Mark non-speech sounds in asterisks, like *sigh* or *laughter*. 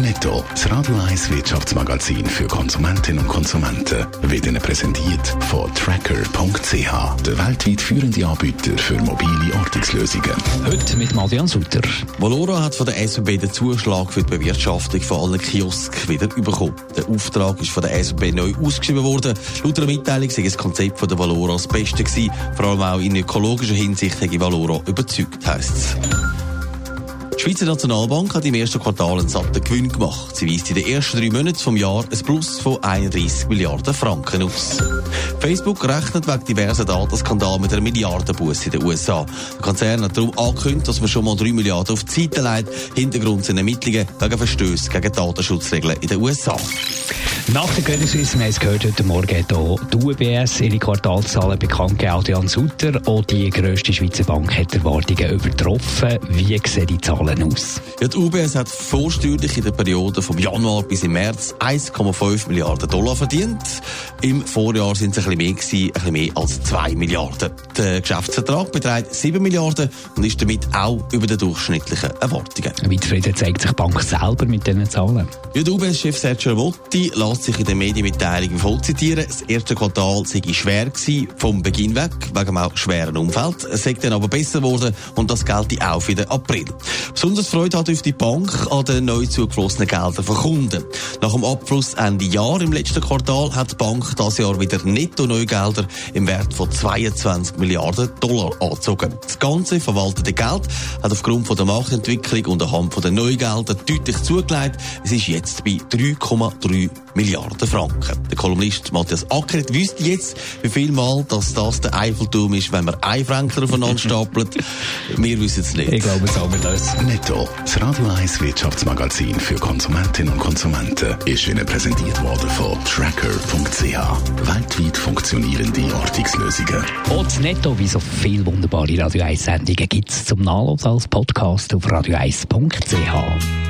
Netto, das Radio 1 Wirtschaftsmagazin für Konsumentinnen und Konsumenten, wird Ihnen präsentiert von Tracker.ch, der weltweit führende Anbieter für mobile Ortungslösungen. Heute mit Adrian Sutter. Valora hat von der SBB den Zuschlag für die Bewirtschaftung von allen Kiosken wieder bekommen. Der Auftrag ist von der SBB neu ausgeschrieben worden. Laut einer Mitteilung sei das Konzept von der Valora das Beste gewesen. Vor allem auch in ökologischer Hinsicht hätte Valora überzeugt, heisst es. Die Schweizer Nationalbank hat im ersten Quartal einen satten Gewinn gemacht. Sie weist in den ersten drei Monaten vom Jahr ein Plus von 31 Milliarden Franken aus. Facebook rechnet wegen diverser Datenskandale mit einer Milliardenbuße in den USA. Der Konzern hat darum angekündigt, dass man schon mal 3 Milliarden auf die Seite legt. Hintergrund sind Ermittlungen wegen Verstöße gegen Datenschutzregeln in den USA. Nach der Credit Suisse, wir haben es gehört, heute Morgen hat auch die UBS ihre Quartalszahlen bekannt gegeben. Adrian Sutter, auch die grösste Schweizer Bank, hat Erwartungen übertroffen. Wie sehen die Zahlen aus? Ja, die UBS hat vorsteuerlich in der Periode vom Januar bis im März 1,5 Milliarden Dollar verdient. Im Vorjahr sind es ein bisschen mehr gewesen, ein bisschen mehr als 2 Milliarden. Der Geschäftsvertrag beträgt 7 Milliarden und ist damit auch über den durchschnittlichen Erwartungen. Wie zufrieden zeigt sich die Bank selber mit diesen Zahlen? Ja, der UBS-Chef Sergio Votti lässt sich in der Medienmitteilung voll zitieren. Das erste Quartal sei schwer gewesen, vom Beginn weg, wegen auch schweren Umfeld. Es sei dann aber besser geworden und das gelte auch für den April. Besonders Freude hat auf die Bank an den neu zugeflossenen Geldern von Kunden. Nach dem Abfluss Ende Jahr im letzten Quartal hat die Bank das Jahr wieder Netto-Neugelder im Wert von 22 Milliarden Dollar angezogen. Das ganze verwaltete Geld hat aufgrund von der Marktentwicklung und anhand von den Neugeldern deutlich zugelegt. Es ist jetzt bei 3,3 Milliarden Franken. Der Kolumnist Matthias Ackert wüsste jetzt, wie viel Mal dass das der Eiffelturm ist, wenn man ein Franken aufeinander stapelt. *laughs* Wir wissen es nicht. Ich glaube, sagen wir das. Netto, das Radio 1 Wirtschaftsmagazin für Konsumentinnen und Konsumenten, ist Ihnen präsentiert worden von Tracker.ch. Weltweit funktionierende Ortungslösungen. Und das Netto, wie so viele wunderbare Radio 1 Sendungen, gibt es zum Nachladen als Podcast auf radio1.ch.